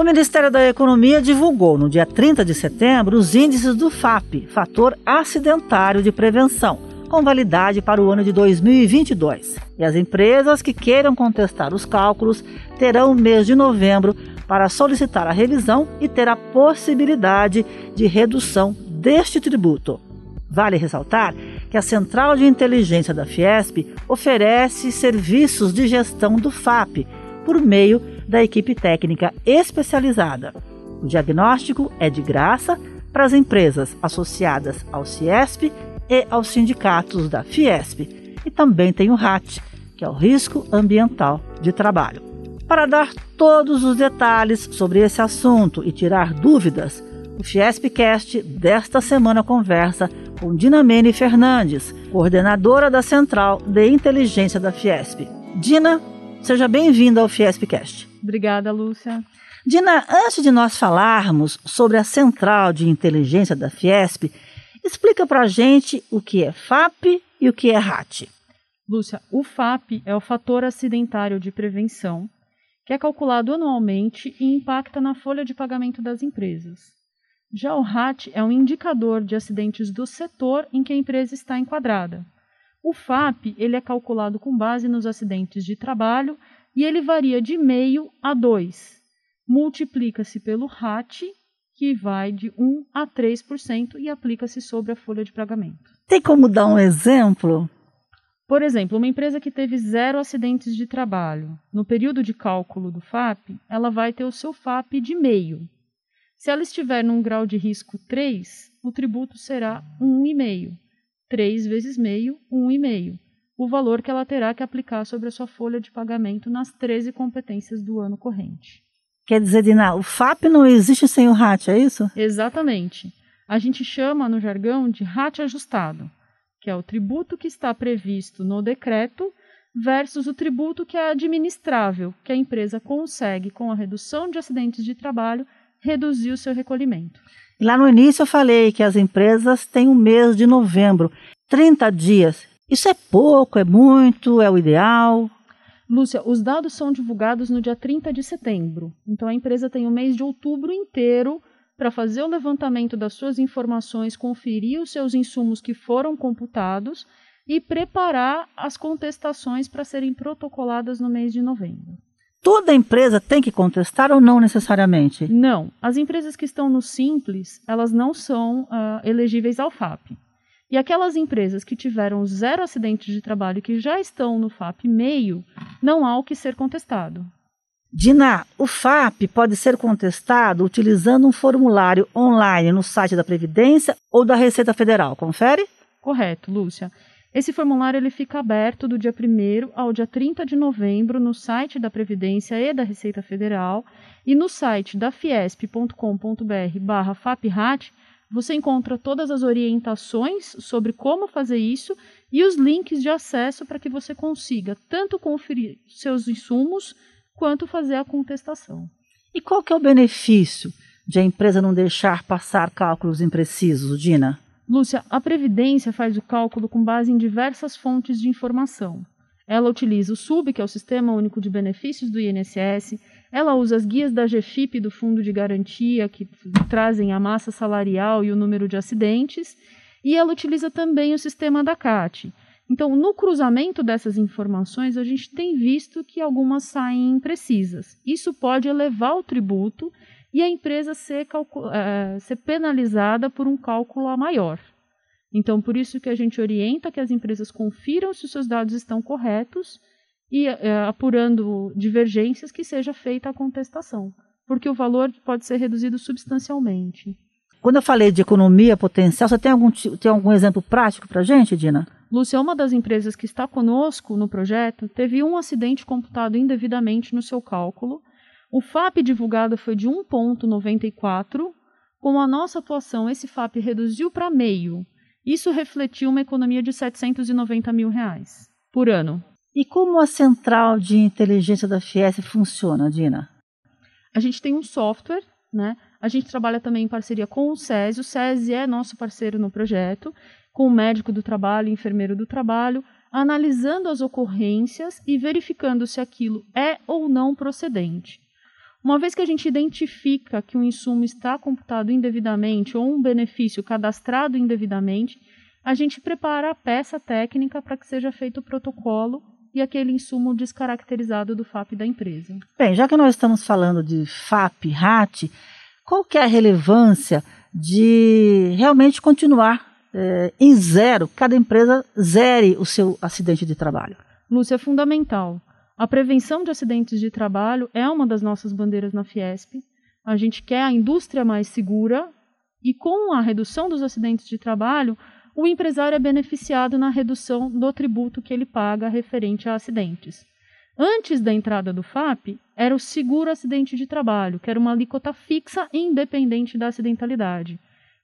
O Ministério da Economia divulgou no dia 30 de setembro os índices do FAP, Fator Acidentário de Prevenção, com validade para o ano de 2022. E as empresas que queiram contestar os cálculos terão o mês de novembro para solicitar a revisão e ter a possibilidade de redução deste tributo. Vale ressaltar que a Central de Inteligência da Fiesp oferece serviços de gestão do FAP por meio da equipe técnica especializada. O diagnóstico é de graça para as empresas associadas ao CIESP e aos sindicatos da Fiesp. E também tem o RAT, que é o Risco Ambiental de Trabalho. Para dar todos os detalhes sobre esse assunto e tirar dúvidas, o Fiespcast desta semana conversa com Dinamene Fernandes, coordenadora da Central de Inteligência da Fiesp. Dina, seja bem-vinda ao Fiespcast. Obrigada, Lúcia. Dina, antes de nós falarmos sobre a Central de Inteligência da Fiesp, explica para a gente o que é FAP e o que é RAT. Lúcia, o FAP é o fator acidentário de prevenção, que é calculado anualmente e impacta na folha de pagamento das empresas. Já o RAT é um indicador de acidentes do setor em que a empresa está enquadrada. O FAP ele é calculado com base nos acidentes de trabalho e ele varia de meio a 2. Multiplica-se pelo RAT, que vai de 1 a 3% e aplica-se sobre a folha de pagamento. Tem como dar um exemplo? Por exemplo, uma empresa que teve zero acidentes de trabalho, no período de cálculo do FAP, ela vai ter o seu FAP de meio. Se ela estiver num grau de risco 3, o tributo será 1,5. 3 vezes meio, 1,5 o valor que ela terá que aplicar sobre a sua folha de pagamento nas 13 competências do ano corrente. Quer dizer, Dina, o FAP não existe sem o RAT, é isso? Exatamente. A gente chama no jargão de RAT ajustado, que é o tributo que está previsto no decreto versus o tributo que é administrável, que a empresa consegue, com a redução de acidentes de trabalho, reduzir o seu recolhimento. Lá no início eu falei que as empresas têm um mês de novembro, 30 dias. Isso é pouco, é muito, é o ideal? Lúcia, os dados são divulgados no dia 30 de setembro. Então a empresa tem o mês de outubro inteiro para fazer o levantamento das suas informações, conferir os seus insumos que foram computados e preparar as contestações para serem protocoladas no mês de novembro. Toda empresa tem que contestar ou não necessariamente? Não. As empresas que estão no Simples, elas não são uh, elegíveis ao FAP. E aquelas empresas que tiveram zero acidentes de trabalho e que já estão no FAP meio, não há o que ser contestado. Dina, o FAP pode ser contestado utilizando um formulário online no site da Previdência ou da Receita Federal, confere? Correto, Lúcia. Esse formulário ele fica aberto do dia 1 ao dia 30 de novembro no site da Previdência e da Receita Federal e no site da fiesp.com.br barra FAPRAT você encontra todas as orientações sobre como fazer isso e os links de acesso para que você consiga tanto conferir seus insumos quanto fazer a contestação. E qual que é o benefício de a empresa não deixar passar cálculos imprecisos, Dina? Lúcia, a Previdência faz o cálculo com base em diversas fontes de informação. Ela utiliza o SUB, que é o Sistema Único de Benefícios do INSS, ela usa as guias da GFIP do Fundo de Garantia, que trazem a massa salarial e o número de acidentes, e ela utiliza também o sistema da CAT. Então, no cruzamento dessas informações, a gente tem visto que algumas saem imprecisas. Isso pode elevar o tributo e a empresa ser, uh, ser penalizada por um cálculo a maior. Então, por isso que a gente orienta que as empresas confiram se os seus dados estão corretos e é, apurando divergências que seja feita a contestação, porque o valor pode ser reduzido substancialmente. Quando eu falei de economia potencial, você tem algum, tem algum exemplo prático para a gente, Dina? Lúcia, uma das empresas que está conosco no projeto teve um acidente computado indevidamente no seu cálculo. O FAP divulgado foi de 1,94. Com a nossa atuação, esse FAP reduziu para meio. Isso refletiu uma economia de 790 mil reais por ano. E como a central de inteligência da Fies funciona, Dina? A gente tem um software, né? A gente trabalha também em parceria com o SESI. O SESI é nosso parceiro no projeto, com o médico do trabalho, enfermeiro do trabalho, analisando as ocorrências e verificando se aquilo é ou não procedente. Uma vez que a gente identifica que um insumo está computado indevidamente ou um benefício cadastrado indevidamente, a gente prepara a peça técnica para que seja feito o protocolo e aquele insumo descaracterizado do FAP da empresa. Bem, já que nós estamos falando de FAP, RAT, qual que é a relevância de realmente continuar é, em zero, cada empresa zere o seu acidente de trabalho? Lúcia, é fundamental. A prevenção de acidentes de trabalho é uma das nossas bandeiras na Fiesp. A gente quer a indústria mais segura e com a redução dos acidentes de trabalho, o empresário é beneficiado na redução do tributo que ele paga referente a acidentes. Antes da entrada do FAP, era o seguro acidente de trabalho, que era uma alíquota fixa independente da acidentalidade.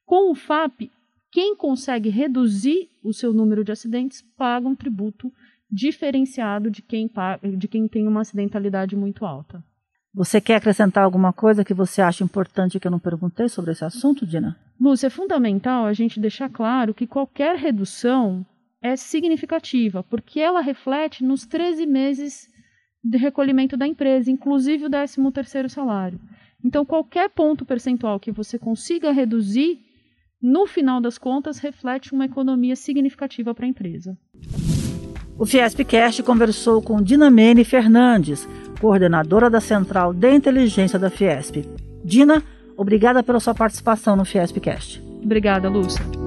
Com o FAP, quem consegue reduzir o seu número de acidentes paga um tributo diferenciado de quem, de quem tem uma acidentalidade muito alta. Você quer acrescentar alguma coisa que você acha importante que eu não perguntei sobre esse assunto, Dina? Lúcia, é fundamental a gente deixar claro que qualquer redução é significativa, porque ela reflete nos 13 meses de recolhimento da empresa, inclusive o 13º salário. Então, qualquer ponto percentual que você consiga reduzir, no final das contas, reflete uma economia significativa para a empresa. O Fiespcast conversou com Dinamene Fernandes, coordenadora da Central de Inteligência da Fiesp. Dina, obrigada pela sua participação no Fiespcast. Obrigada, Lúcia.